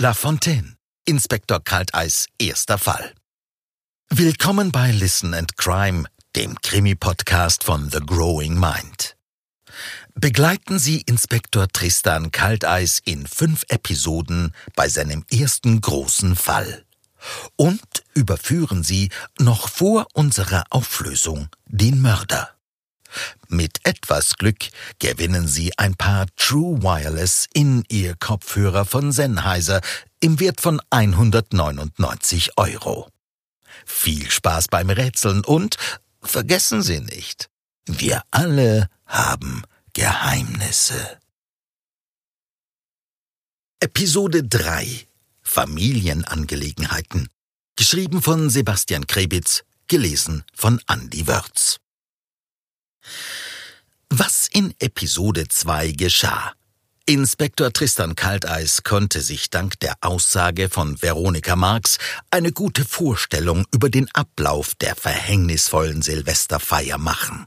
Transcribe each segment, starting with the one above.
La Fontaine, Inspektor Kalteis, erster Fall. Willkommen bei Listen and Crime, dem Krimi-Podcast von The Growing Mind. Begleiten Sie Inspektor Tristan Kalteis in fünf Episoden bei seinem ersten großen Fall. Und überführen Sie noch vor unserer Auflösung den Mörder. Mit etwas Glück gewinnen Sie ein paar True Wireless in Ihr Kopfhörer von Sennheiser im Wert von 199 Euro. Viel Spaß beim Rätseln und vergessen Sie nicht, wir alle haben Geheimnisse. Episode 3 Familienangelegenheiten. Geschrieben von Sebastian Krebitz, gelesen von Andy Wörz. In Episode 2 geschah. Inspektor Tristan Kalteis konnte sich dank der Aussage von Veronika Marx eine gute Vorstellung über den Ablauf der verhängnisvollen Silvesterfeier machen.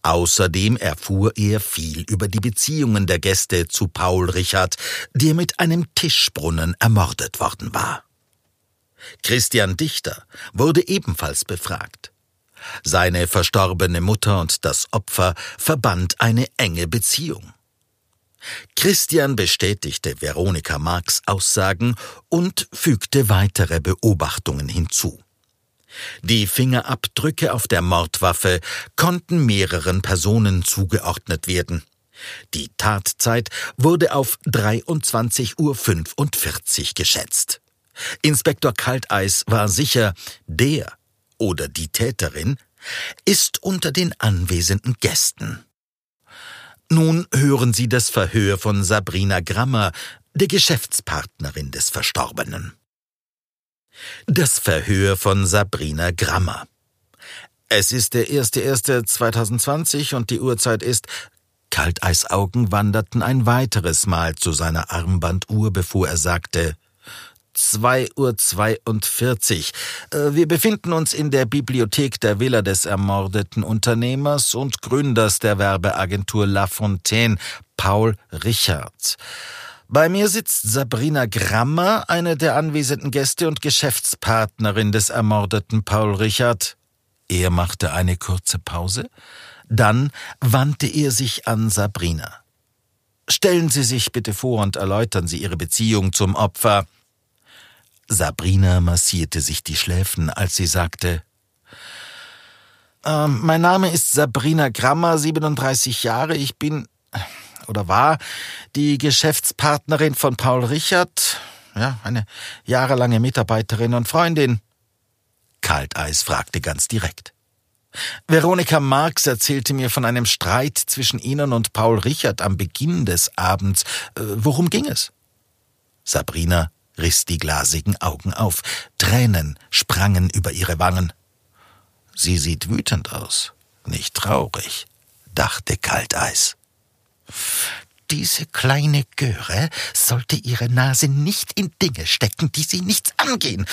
Außerdem erfuhr er viel über die Beziehungen der Gäste zu Paul Richard, der mit einem Tischbrunnen ermordet worden war. Christian Dichter wurde ebenfalls befragt. Seine verstorbene Mutter und das Opfer verband eine enge Beziehung. Christian bestätigte Veronika Marx Aussagen und fügte weitere Beobachtungen hinzu. Die Fingerabdrücke auf der Mordwaffe konnten mehreren Personen zugeordnet werden. Die Tatzeit wurde auf 23.45 Uhr geschätzt. Inspektor Kalteis war sicher, der oder die Täterin ist unter den anwesenden Gästen. Nun hören Sie das Verhör von Sabrina Grammer, der Geschäftspartnerin des Verstorbenen. Das Verhör von Sabrina Grammer. Es ist der 1.1.2020 und die Uhrzeit ist Kalteisaugen wanderten ein weiteres Mal zu seiner Armbanduhr, bevor er sagte 2.42 Uhr. Äh, wir befinden uns in der Bibliothek der Villa des ermordeten Unternehmers und Gründers der Werbeagentur La Fontaine, Paul Richard. Bei mir sitzt Sabrina Grammer, eine der anwesenden Gäste und Geschäftspartnerin des ermordeten Paul Richard. Er machte eine kurze Pause, dann wandte er sich an Sabrina. Stellen Sie sich bitte vor und erläutern Sie Ihre Beziehung zum Opfer. Sabrina massierte sich die Schläfen, als sie sagte äh, Mein Name ist Sabrina Grammer, 37 Jahre. Ich bin oder war die Geschäftspartnerin von Paul Richard, ja, eine jahrelange Mitarbeiterin und Freundin. Kalteis fragte ganz direkt. Veronika Marx erzählte mir von einem Streit zwischen Ihnen und Paul Richard am Beginn des Abends. Äh, worum ging es? Sabrina riss die glasigen Augen auf. Tränen sprangen über ihre Wangen. Sie sieht wütend aus, nicht traurig, dachte Kalteis. Diese kleine Göre sollte ihre Nase nicht in Dinge stecken, die sie nichts angehen.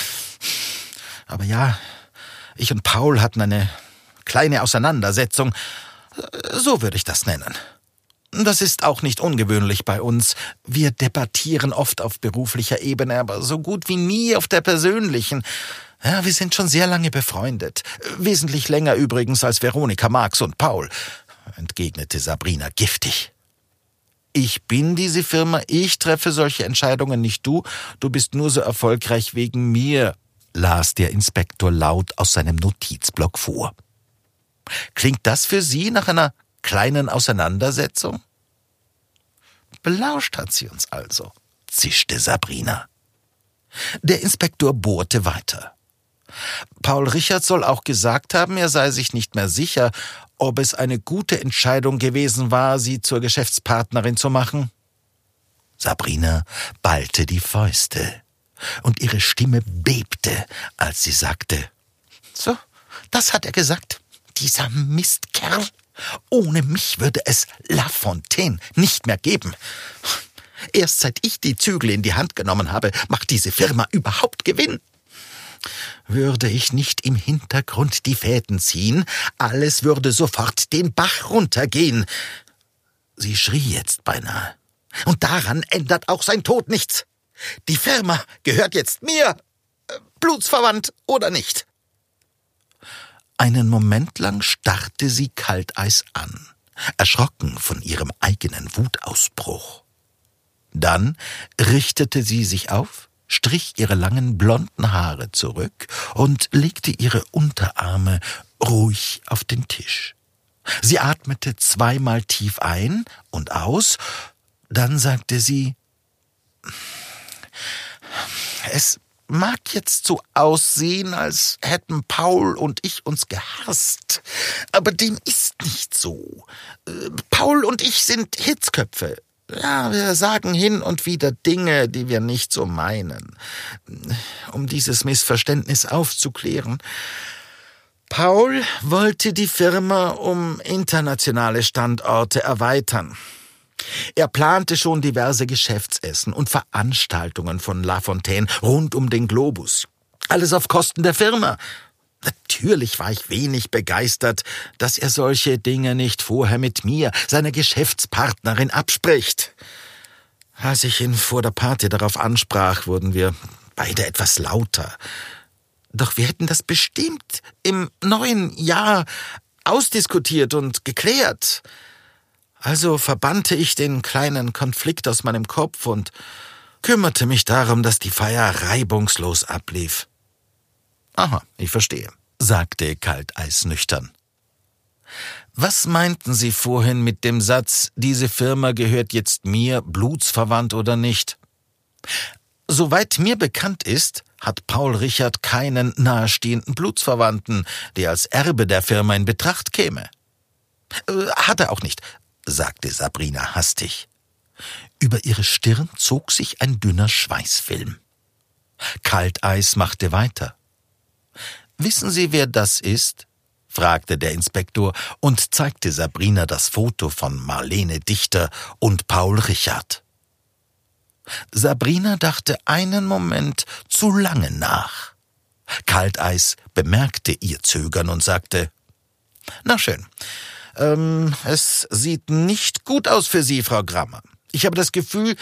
Aber ja, ich und Paul hatten eine kleine Auseinandersetzung. So würde ich das nennen. Das ist auch nicht ungewöhnlich bei uns. Wir debattieren oft auf beruflicher Ebene, aber so gut wie nie auf der persönlichen. Ja, wir sind schon sehr lange befreundet. Wesentlich länger übrigens als Veronika Marx und Paul, entgegnete Sabrina giftig. Ich bin diese Firma, ich treffe solche Entscheidungen, nicht du. Du bist nur so erfolgreich wegen mir, las der Inspektor laut aus seinem Notizblock vor. Klingt das für Sie nach einer kleinen Auseinandersetzung? Belauscht hat sie uns also, zischte Sabrina. Der Inspektor bohrte weiter. Paul Richard soll auch gesagt haben, er sei sich nicht mehr sicher, ob es eine gute Entscheidung gewesen war, sie zur Geschäftspartnerin zu machen. Sabrina ballte die Fäuste, und ihre Stimme bebte, als sie sagte So, das hat er gesagt, dieser Mistkerl. Ohne mich würde es La Fontaine nicht mehr geben. Erst seit ich die Zügel in die Hand genommen habe, macht diese Firma überhaupt Gewinn. Würde ich nicht im Hintergrund die Fäden ziehen, alles würde sofort den Bach runtergehen. Sie schrie jetzt beinahe. Und daran ändert auch sein Tod nichts. Die Firma gehört jetzt mir, blutsverwandt oder nicht. Einen Moment lang starrte sie Kalteis an, erschrocken von ihrem eigenen Wutausbruch. Dann richtete sie sich auf, strich ihre langen blonden Haare zurück und legte ihre Unterarme ruhig auf den Tisch. Sie atmete zweimal tief ein und aus, dann sagte sie Es mag jetzt so aussehen, als hätten Paul und ich uns gehasst, aber dem ist nicht so. Äh, Paul und ich sind Hitzköpfe. Ja, wir sagen hin und wieder Dinge, die wir nicht so meinen. Um dieses Missverständnis aufzuklären. Paul wollte die Firma um internationale Standorte erweitern. Er plante schon diverse Geschäftsessen und Veranstaltungen von La Fontaine rund um den Globus. Alles auf Kosten der Firma. Natürlich war ich wenig begeistert, dass er solche Dinge nicht vorher mit mir, seiner Geschäftspartnerin, abspricht. Als ich ihn vor der Party darauf ansprach, wurden wir beide etwas lauter. Doch wir hätten das bestimmt im neuen Jahr ausdiskutiert und geklärt. Also verbannte ich den kleinen Konflikt aus meinem Kopf und kümmerte mich darum, dass die Feier reibungslos ablief. Aha, ich verstehe, sagte Kalteis nüchtern. Was meinten Sie vorhin mit dem Satz, diese Firma gehört jetzt mir, blutsverwandt oder nicht? Soweit mir bekannt ist, hat Paul Richard keinen nahestehenden Blutsverwandten, der als Erbe der Firma in Betracht käme. Äh, hat er auch nicht, sagte Sabrina hastig. Über ihre Stirn zog sich ein dünner Schweißfilm. Kalteis machte weiter. Wissen Sie, wer das ist? fragte der Inspektor und zeigte Sabrina das Foto von Marlene Dichter und Paul Richard. Sabrina dachte einen Moment zu lange nach. Kalteis bemerkte ihr Zögern und sagte Na schön, ähm, es sieht nicht gut aus für Sie, Frau Grammer. Ich habe das Gefühl,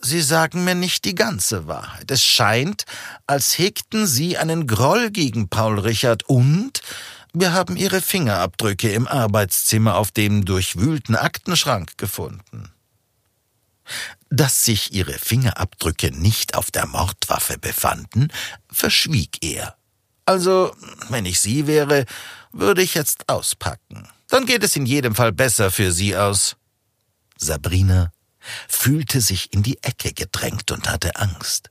Sie sagen mir nicht die ganze Wahrheit. Es scheint, als hegten Sie einen Groll gegen Paul Richard und wir haben Ihre Fingerabdrücke im Arbeitszimmer auf dem durchwühlten Aktenschrank gefunden. Dass sich Ihre Fingerabdrücke nicht auf der Mordwaffe befanden, verschwieg er. Also, wenn ich Sie wäre, würde ich jetzt auspacken. Dann geht es in jedem Fall besser für Sie aus. Sabrina fühlte sich in die Ecke gedrängt und hatte Angst.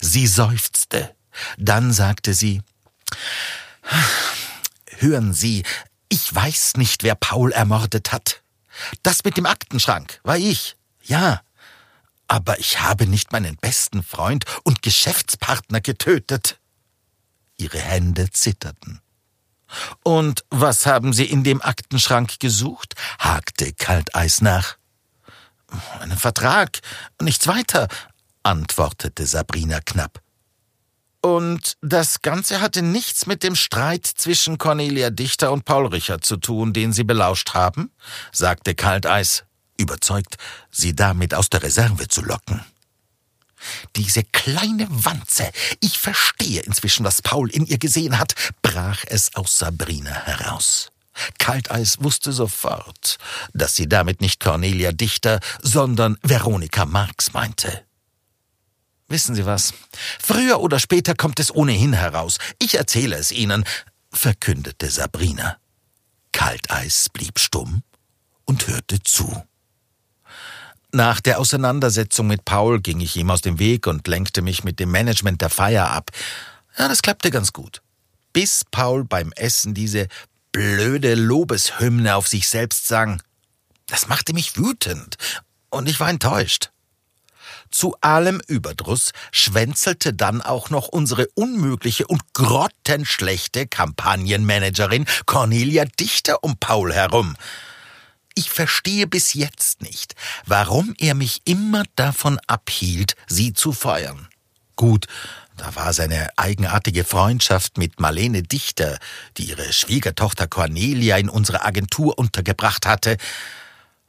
Sie seufzte. Dann sagte sie, Hören Sie, ich weiß nicht, wer Paul ermordet hat. Das mit dem Aktenschrank war ich. Ja. Aber ich habe nicht meinen besten Freund und Geschäftspartner getötet. Ihre Hände zitterten. Und was haben Sie in dem Aktenschrank gesucht? hakte Kalteis nach. Einen Vertrag, nichts weiter, antwortete Sabrina knapp. Und das Ganze hatte nichts mit dem Streit zwischen Cornelia Dichter und Paul Richard zu tun, den Sie belauscht haben? sagte Kalteis, überzeugt, sie damit aus der Reserve zu locken. Diese kleine Wanze, ich verstehe inzwischen, was Paul in ihr gesehen hat, brach es aus Sabrina heraus. Kalteis wusste sofort, dass sie damit nicht Cornelia Dichter, sondern Veronika Marx meinte. Wissen Sie was? Früher oder später kommt es ohnehin heraus. Ich erzähle es Ihnen, verkündete Sabrina. Kalteis blieb stumm und hörte zu. Nach der Auseinandersetzung mit Paul ging ich ihm aus dem Weg und lenkte mich mit dem Management der Feier ab. Ja, das klappte ganz gut. Bis Paul beim Essen diese blöde Lobeshymne auf sich selbst sang. Das machte mich wütend und ich war enttäuscht. Zu allem Überdruss schwänzelte dann auch noch unsere unmögliche und grottenschlechte Kampagnenmanagerin Cornelia Dichter um Paul herum. Ich verstehe bis jetzt nicht, warum er mich immer davon abhielt, sie zu feuern. Gut, da war seine eigenartige Freundschaft mit Marlene Dichter, die ihre Schwiegertochter Cornelia in unsere Agentur untergebracht hatte.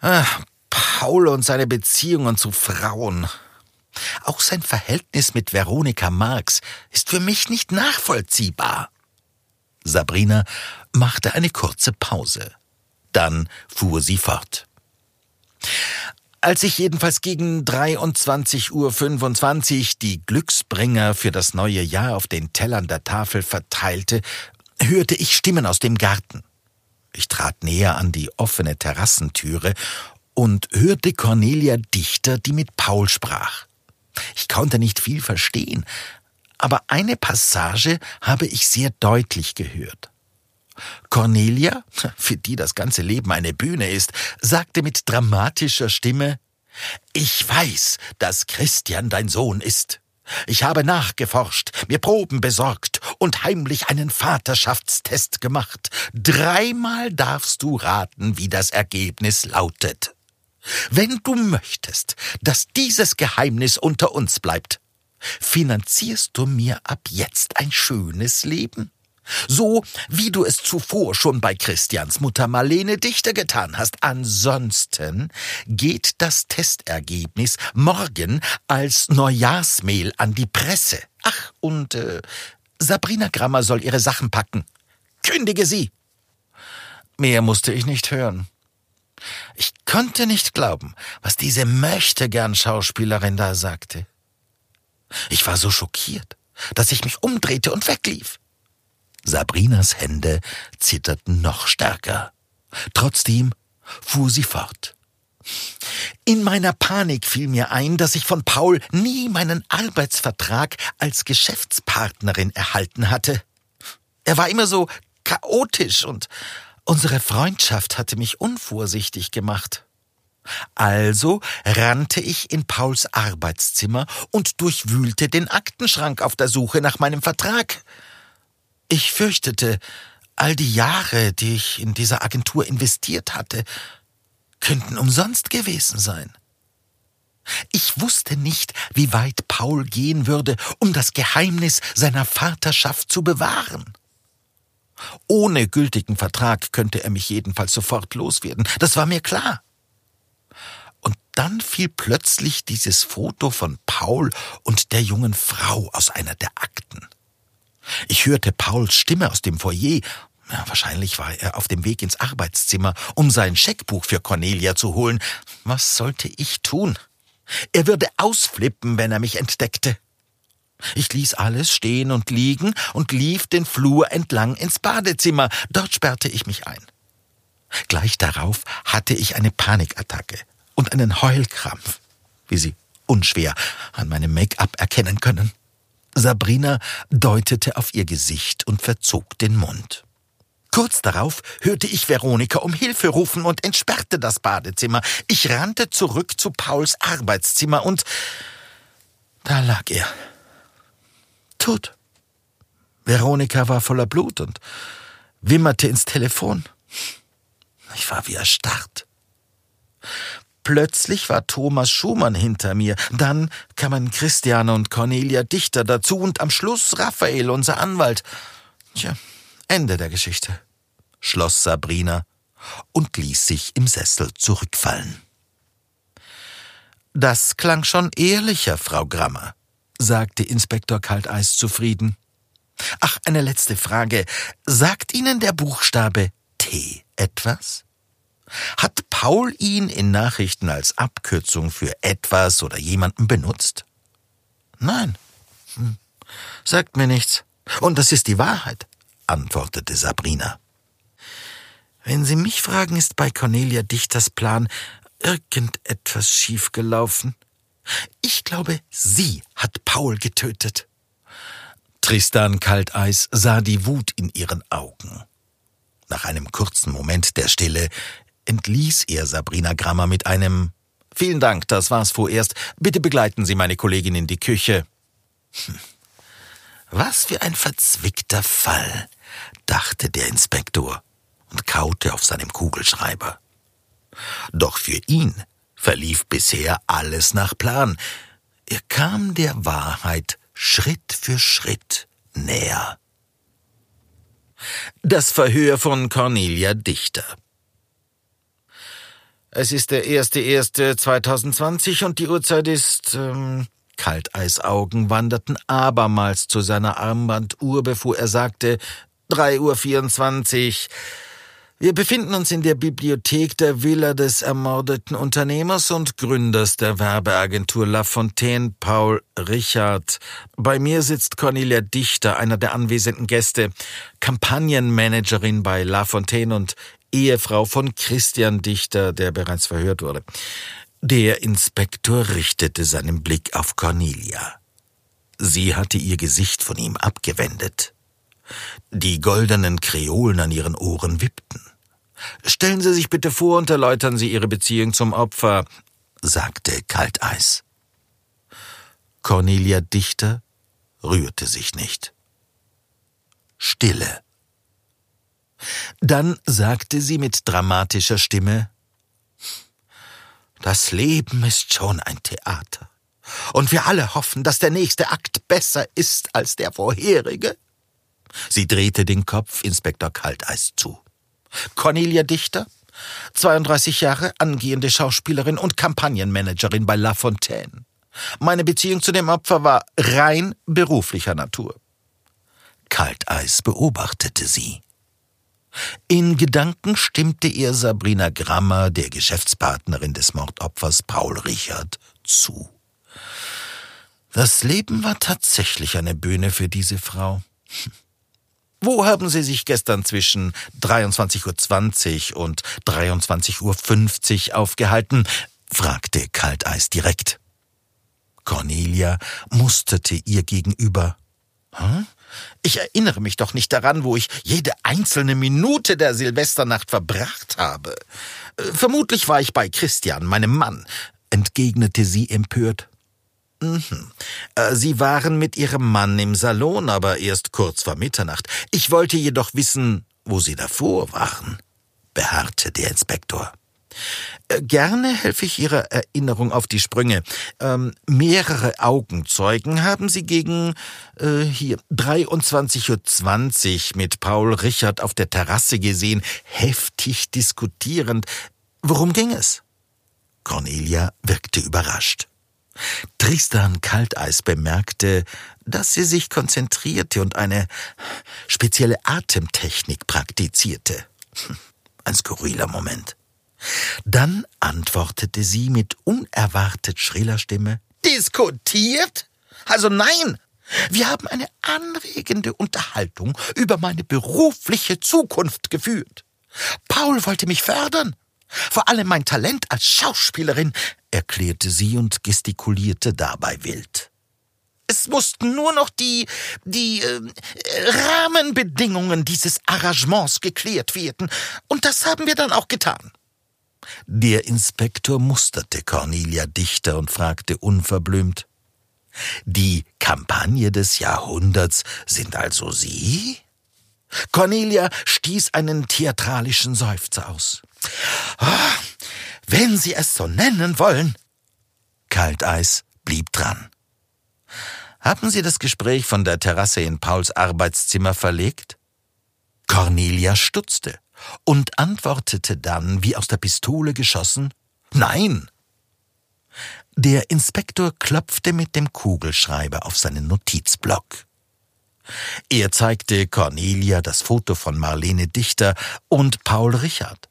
Ach, Paul und seine Beziehungen zu Frauen. Auch sein Verhältnis mit Veronika Marx ist für mich nicht nachvollziehbar. Sabrina machte eine kurze Pause. Dann fuhr sie fort. Als ich jedenfalls gegen 23.25 Uhr die Glücksbringer für das neue Jahr auf den Tellern der Tafel verteilte, hörte ich Stimmen aus dem Garten. Ich trat näher an die offene Terrassentüre und hörte Cornelia Dichter, die mit Paul sprach. Ich konnte nicht viel verstehen, aber eine Passage habe ich sehr deutlich gehört. Cornelia, für die das ganze Leben eine Bühne ist, sagte mit dramatischer Stimme Ich weiß, dass Christian dein Sohn ist. Ich habe nachgeforscht, mir Proben besorgt und heimlich einen Vaterschaftstest gemacht. Dreimal darfst du raten, wie das Ergebnis lautet. Wenn du möchtest, dass dieses Geheimnis unter uns bleibt, finanzierst du mir ab jetzt ein schönes Leben? So wie du es zuvor schon bei Christians Mutter Marlene Dichter getan hast. Ansonsten geht das Testergebnis morgen als Neujahrsmail an die Presse. Ach, und äh, Sabrina Grammer soll ihre Sachen packen. Kündige sie! Mehr musste ich nicht hören. Ich konnte nicht glauben, was diese möchtegern Schauspielerin da sagte. Ich war so schockiert, dass ich mich umdrehte und weglief. Sabrinas Hände zitterten noch stärker. Trotzdem fuhr sie fort. In meiner Panik fiel mir ein, dass ich von Paul nie meinen Arbeitsvertrag als Geschäftspartnerin erhalten hatte. Er war immer so chaotisch und unsere Freundschaft hatte mich unvorsichtig gemacht. Also rannte ich in Pauls Arbeitszimmer und durchwühlte den Aktenschrank auf der Suche nach meinem Vertrag. Ich fürchtete, all die Jahre, die ich in dieser Agentur investiert hatte, könnten umsonst gewesen sein. Ich wusste nicht, wie weit Paul gehen würde, um das Geheimnis seiner Vaterschaft zu bewahren. Ohne gültigen Vertrag könnte er mich jedenfalls sofort loswerden, das war mir klar. Und dann fiel plötzlich dieses Foto von Paul und der jungen Frau aus einer der Akten. Ich hörte Pauls Stimme aus dem Foyer. Ja, wahrscheinlich war er auf dem Weg ins Arbeitszimmer, um sein Scheckbuch für Cornelia zu holen. Was sollte ich tun? Er würde ausflippen, wenn er mich entdeckte. Ich ließ alles stehen und liegen und lief den Flur entlang ins Badezimmer. Dort sperrte ich mich ein. Gleich darauf hatte ich eine Panikattacke und einen Heulkrampf, wie Sie unschwer an meinem Make-up erkennen können. Sabrina deutete auf ihr Gesicht und verzog den Mund. Kurz darauf hörte ich Veronika um Hilfe rufen und entsperrte das Badezimmer. Ich rannte zurück zu Pauls Arbeitszimmer und da lag er. Tot. Veronika war voller Blut und wimmerte ins Telefon. Ich war wie erstarrt. Plötzlich war Thomas Schumann hinter mir, dann kamen Christiane und Cornelia Dichter dazu und am Schluss Raphael, unser Anwalt. Tja, Ende der Geschichte, schloss Sabrina und ließ sich im Sessel zurückfallen. Das klang schon ehrlicher, Frau Grammer, sagte Inspektor Kalteis zufrieden. Ach, eine letzte Frage. Sagt Ihnen der Buchstabe T etwas? Hat Paul ihn in Nachrichten als Abkürzung für etwas oder jemanden benutzt? Nein. Hm. Sagt mir nichts. Und das ist die Wahrheit, antwortete Sabrina. Wenn Sie mich fragen, ist bei Cornelia Dichters Plan irgendetwas schiefgelaufen. Ich glaube, sie hat Paul getötet. Tristan Kalteis sah die Wut in ihren Augen. Nach einem kurzen Moment der Stille entließ er Sabrina Grammer mit einem Vielen Dank, das war's vorerst. Bitte begleiten Sie meine Kollegin in die Küche. Hm. Was für ein verzwickter Fall, dachte der Inspektor und kaute auf seinem Kugelschreiber. Doch für ihn verlief bisher alles nach Plan. Er kam der Wahrheit Schritt für Schritt näher. Das Verhör von Cornelia Dichter. Es ist der 1.1.2020 und die Uhrzeit ist ähm, Kalteisaugen wanderten abermals zu seiner Armbanduhr, bevor er sagte, drei Uhr. vierundzwanzig. Wir befinden uns in der Bibliothek der Villa des ermordeten Unternehmers und Gründers der Werbeagentur La Fontaine, Paul Richard. Bei mir sitzt Cornelia Dichter, einer der anwesenden Gäste, Kampagnenmanagerin bei La Fontaine und Ehefrau von Christian Dichter, der bereits verhört wurde. Der Inspektor richtete seinen Blick auf Cornelia. Sie hatte ihr Gesicht von ihm abgewendet. Die goldenen Kreolen an ihren Ohren wippten. Stellen Sie sich bitte vor und erläutern Sie Ihre Beziehung zum Opfer, sagte Kalteis. Cornelia Dichter rührte sich nicht. Stille. Dann sagte sie mit dramatischer Stimme Das Leben ist schon ein Theater, und wir alle hoffen, dass der nächste Akt besser ist als der vorherige. Sie drehte den Kopf Inspektor Kalteis zu. Cornelia Dichter, 32 Jahre, angehende Schauspielerin und Kampagnenmanagerin bei La Fontaine. Meine Beziehung zu dem Opfer war rein beruflicher Natur. Kalteis beobachtete sie. In Gedanken stimmte ihr Sabrina Grammer, der Geschäftspartnerin des Mordopfers Paul Richard, zu. Das Leben war tatsächlich eine Bühne für diese Frau. Wo haben Sie sich gestern zwischen 23.20 Uhr und 23.50 Uhr aufgehalten? fragte Kalteis direkt. Cornelia musterte ihr gegenüber. Hm? Ich erinnere mich doch nicht daran, wo ich jede einzelne Minute der Silvesternacht verbracht habe. Äh, vermutlich war ich bei Christian, meinem Mann, entgegnete sie empört. Mhm. Äh, sie waren mit Ihrem Mann im Salon, aber erst kurz vor Mitternacht. Ich wollte jedoch wissen, wo Sie davor waren, beharrte der Inspektor. Äh, gerne helfe ich Ihrer Erinnerung auf die Sprünge. Ähm, mehrere Augenzeugen haben Sie gegen äh, hier 23.20 Uhr mit Paul Richard auf der Terrasse gesehen, heftig diskutierend. Worum ging es? Cornelia wirkte überrascht. Tristan Kalteis bemerkte, dass sie sich konzentrierte und eine spezielle Atemtechnik praktizierte. Ein skurriler Moment. Dann antwortete sie mit unerwartet schriller Stimme Diskutiert? Also nein, wir haben eine anregende Unterhaltung über meine berufliche Zukunft geführt. Paul wollte mich fördern. Vor allem mein Talent als Schauspielerin, erklärte sie und gestikulierte dabei wild. Es mussten nur noch die, die äh, Rahmenbedingungen dieses Arrangements geklärt werden, und das haben wir dann auch getan. Der Inspektor musterte Cornelia Dichter und fragte unverblümt Die Kampagne des Jahrhunderts sind also Sie? Cornelia stieß einen theatralischen Seufzer aus. Oh, wenn Sie es so nennen wollen. Kalteis blieb dran. Haben Sie das Gespräch von der Terrasse in Pauls Arbeitszimmer verlegt? Cornelia stutzte und antwortete dann, wie aus der Pistole geschossen, Nein. Der Inspektor klopfte mit dem Kugelschreiber auf seinen Notizblock. Er zeigte Cornelia das Foto von Marlene Dichter und Paul Richard.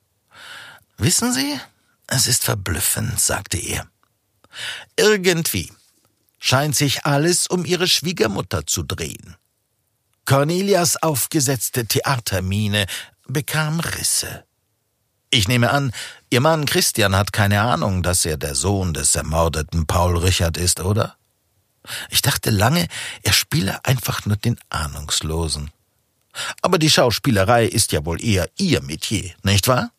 Wissen Sie, es ist verblüffend, sagte er. Irgendwie scheint sich alles um ihre Schwiegermutter zu drehen. Cornelias aufgesetzte Theatermiene bekam Risse. Ich nehme an, Ihr Mann Christian hat keine Ahnung, dass er der Sohn des ermordeten Paul Richard ist, oder? Ich dachte lange, er spiele einfach nur den Ahnungslosen. Aber die Schauspielerei ist ja wohl eher Ihr Metier, nicht wahr?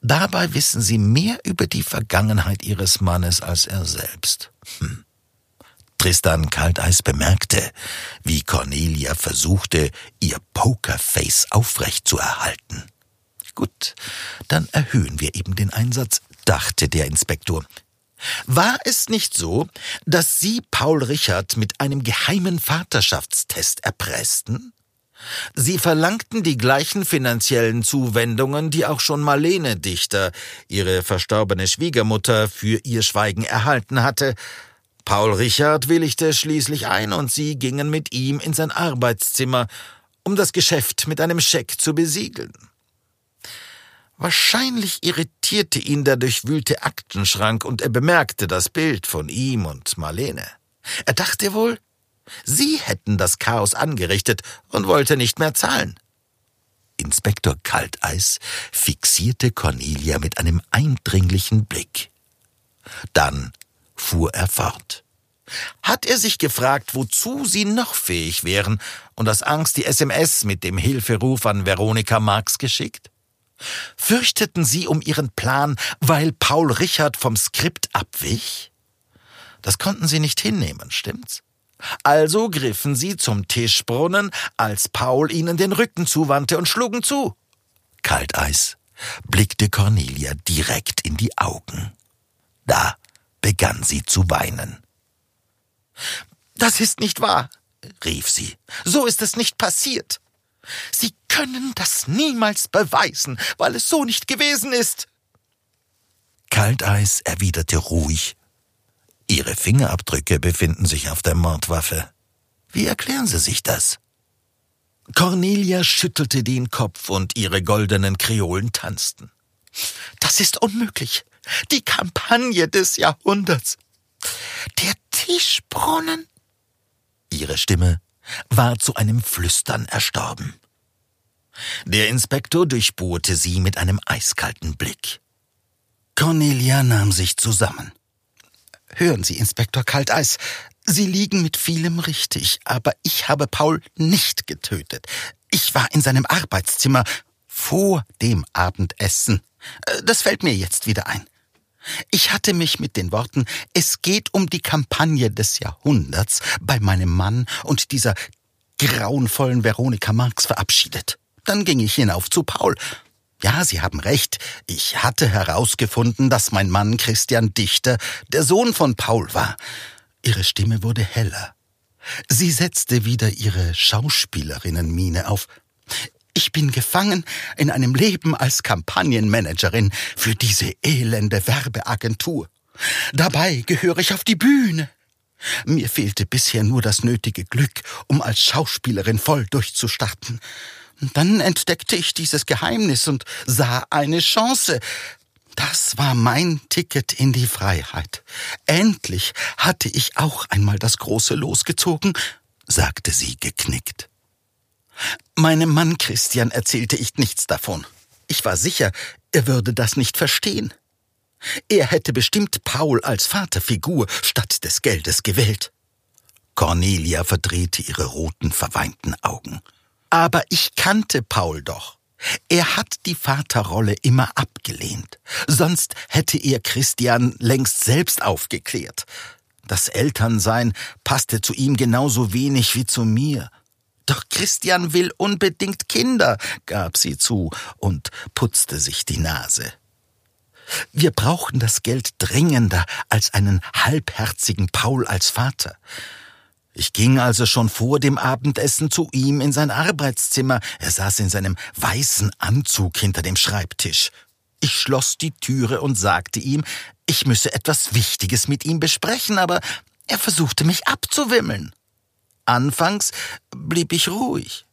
Dabei wissen Sie mehr über die Vergangenheit Ihres Mannes als er selbst. Hm. Tristan Kalteis bemerkte, wie Cornelia versuchte, ihr Pokerface aufrecht zu erhalten. Gut, dann erhöhen wir eben den Einsatz, dachte der Inspektor. War es nicht so, dass Sie Paul Richard mit einem geheimen Vaterschaftstest erpressten? Sie verlangten die gleichen finanziellen Zuwendungen, die auch schon Marlene Dichter, ihre verstorbene Schwiegermutter, für ihr Schweigen erhalten hatte, Paul Richard willigte schließlich ein und sie gingen mit ihm in sein Arbeitszimmer, um das Geschäft mit einem Scheck zu besiegeln. Wahrscheinlich irritierte ihn der durchwühlte Aktenschrank und er bemerkte das Bild von ihm und Marlene. Er dachte wohl, sie hätten das Chaos angerichtet und wollte nicht mehr zahlen. Inspektor Kalteis fixierte Cornelia mit einem eindringlichen Blick. Dann fuhr er fort. Hat er sich gefragt, wozu sie noch fähig wären und aus Angst die SMS mit dem Hilferuf an Veronika Marx geschickt? Fürchteten sie um ihren Plan, weil Paul Richard vom Skript abwich? Das konnten sie nicht hinnehmen, stimmt's? Also griffen sie zum Tischbrunnen, als Paul ihnen den Rücken zuwandte und schlugen zu. Kalteis blickte Cornelia direkt in die Augen. Da begann sie zu weinen. Das ist nicht wahr, rief sie. So ist es nicht passiert. Sie können das niemals beweisen, weil es so nicht gewesen ist. Kalteis erwiderte ruhig. Ihre Fingerabdrücke befinden sich auf der Mordwaffe. Wie erklären Sie sich das? Cornelia schüttelte den Kopf und ihre goldenen Kreolen tanzten. Das ist unmöglich. Die Kampagne des Jahrhunderts. Der Tischbrunnen? Ihre Stimme war zu einem Flüstern erstorben. Der Inspektor durchbohrte sie mit einem eiskalten Blick. Cornelia nahm sich zusammen. Hören Sie, Inspektor Kalteis, Sie liegen mit vielem richtig, aber ich habe Paul nicht getötet. Ich war in seinem Arbeitszimmer vor dem Abendessen. Äh, das fällt mir jetzt wieder ein. Ich hatte mich mit den Worten Es geht um die Kampagne des Jahrhunderts bei meinem Mann und dieser grauenvollen Veronika Marx verabschiedet. Dann ging ich hinauf zu Paul. Ja, Sie haben recht. Ich hatte herausgefunden, dass mein Mann Christian Dichter der Sohn von Paul war. Ihre Stimme wurde heller. Sie setzte wieder ihre Schauspielerinnenmiene auf. Ich bin gefangen in einem Leben als Kampagnenmanagerin für diese elende Werbeagentur. Dabei gehöre ich auf die Bühne. Mir fehlte bisher nur das nötige Glück, um als Schauspielerin voll durchzustarten. Dann entdeckte ich dieses Geheimnis und sah eine Chance. Das war mein Ticket in die Freiheit. Endlich hatte ich auch einmal das große Los gezogen, sagte sie geknickt. Meinem Mann Christian erzählte ich nichts davon. Ich war sicher, er würde das nicht verstehen. Er hätte bestimmt Paul als Vaterfigur statt des Geldes gewählt. Cornelia verdrehte ihre roten, verweinten Augen. Aber ich kannte Paul doch. Er hat die Vaterrolle immer abgelehnt. Sonst hätte er Christian längst selbst aufgeklärt. Das Elternsein passte zu ihm genauso wenig wie zu mir. Doch Christian will unbedingt Kinder, gab sie zu und putzte sich die Nase. Wir brauchen das Geld dringender als einen halbherzigen Paul als Vater. Ich ging also schon vor dem Abendessen zu ihm in sein Arbeitszimmer. Er saß in seinem weißen Anzug hinter dem Schreibtisch. Ich schloss die Türe und sagte ihm, ich müsse etwas Wichtiges mit ihm besprechen, aber er versuchte mich abzuwimmeln. Anfangs blieb ich ruhig.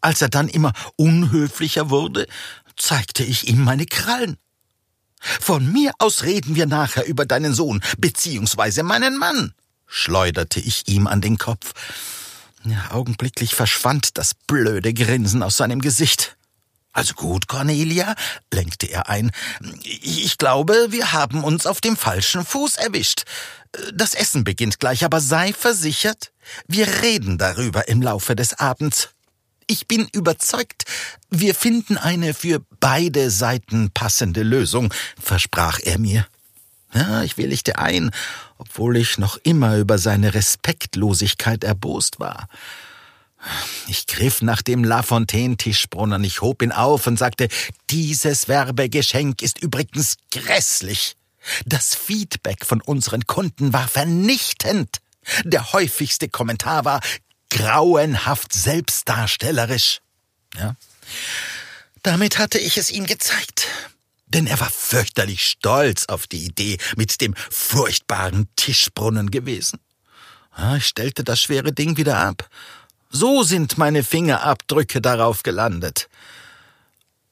Als er dann immer unhöflicher wurde, zeigte ich ihm meine Krallen. Von mir aus reden wir nachher über deinen Sohn beziehungsweise meinen Mann schleuderte ich ihm an den Kopf. Ja, augenblicklich verschwand das blöde Grinsen aus seinem Gesicht. Also gut, Cornelia, lenkte er ein. Ich glaube, wir haben uns auf dem falschen Fuß erwischt. Das Essen beginnt gleich, aber sei versichert, wir reden darüber im Laufe des Abends. Ich bin überzeugt, wir finden eine für beide Seiten passende Lösung, versprach er mir. Ja, ich willigte ein, obwohl ich noch immer über seine Respektlosigkeit erbost war. Ich griff nach dem Lafontaine-Tischbrunnen, ich hob ihn auf und sagte, dieses Werbegeschenk ist übrigens grässlich. Das Feedback von unseren Kunden war vernichtend. Der häufigste Kommentar war grauenhaft selbstdarstellerisch. Ja. Damit hatte ich es ihm gezeigt. denn er war fürchterlich stolz auf die Idee mit dem furchtbaren Tischbrunnen gewesen. Ich stellte das schwere Ding wieder ab. So sind meine Fingerabdrücke darauf gelandet.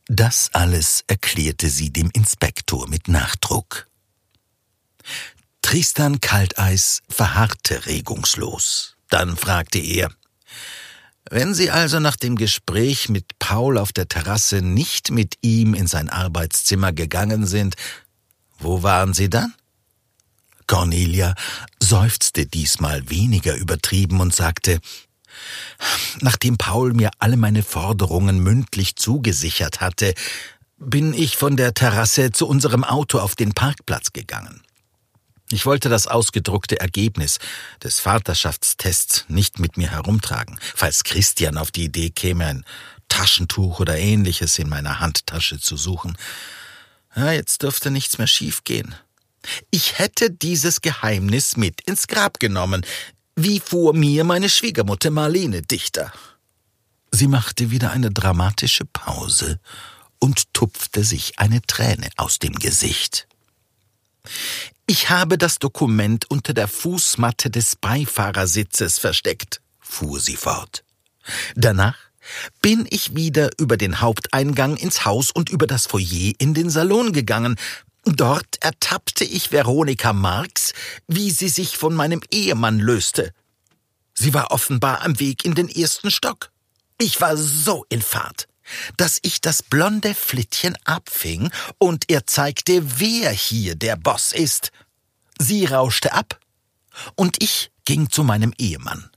Das alles erklärte sie dem Inspektor mit Nachdruck. Tristan Kalteis verharrte regungslos. Dann fragte er, wenn Sie also nach dem Gespräch mit Paul auf der Terrasse nicht mit ihm in sein Arbeitszimmer gegangen sind, wo waren Sie dann? Cornelia seufzte diesmal weniger übertrieben und sagte, Nachdem Paul mir alle meine Forderungen mündlich zugesichert hatte, bin ich von der Terrasse zu unserem Auto auf den Parkplatz gegangen. Ich wollte das ausgedruckte Ergebnis des Vaterschaftstests nicht mit mir herumtragen, falls Christian auf die Idee käme, ein Taschentuch oder ähnliches in meiner Handtasche zu suchen. Ja, jetzt dürfte nichts mehr schiefgehen. Ich hätte dieses Geheimnis mit ins Grab genommen, wie vor mir meine Schwiegermutter Marlene Dichter. Sie machte wieder eine dramatische Pause und tupfte sich eine Träne aus dem Gesicht. Ich habe das Dokument unter der Fußmatte des Beifahrersitzes versteckt, fuhr sie fort. Danach bin ich wieder über den Haupteingang ins Haus und über das Foyer in den Salon gegangen. Dort ertappte ich Veronika Marx, wie sie sich von meinem Ehemann löste. Sie war offenbar am Weg in den ersten Stock. Ich war so in Fahrt dass ich das blonde Flittchen abfing und er zeigte, wer hier der Boss ist. Sie rauschte ab und ich ging zu meinem Ehemann.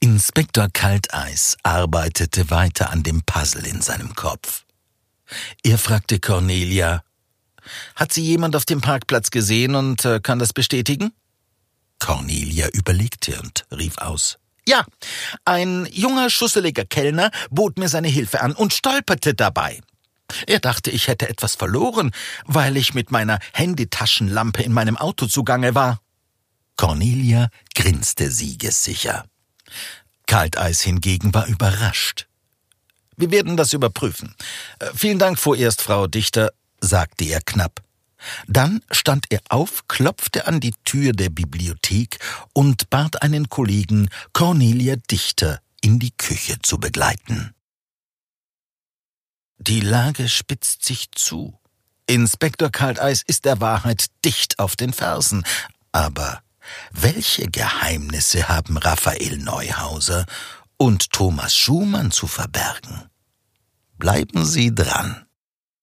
Inspektor Kalteis arbeitete weiter an dem Puzzle in seinem Kopf. Er fragte Cornelia, hat sie jemand auf dem Parkplatz gesehen und äh, kann das bestätigen? Cornelia überlegte und rief aus. Ja, ein junger, schusseliger Kellner bot mir seine Hilfe an und stolperte dabei. Er dachte, ich hätte etwas verloren, weil ich mit meiner Handytaschenlampe in meinem Auto zugange war. Cornelia grinste siegessicher. Kalteis hingegen war überrascht. Wir werden das überprüfen. Äh, vielen Dank vorerst, Frau Dichter, sagte er knapp. Dann stand er auf, klopfte an die Tür der Bibliothek und bat einen Kollegen, Cornelia Dichter, in die Küche zu begleiten. Die Lage spitzt sich zu. Inspektor Kalteis ist der Wahrheit dicht auf den Fersen. Aber welche Geheimnisse haben Raphael Neuhauser und Thomas Schumann zu verbergen? Bleiben Sie dran.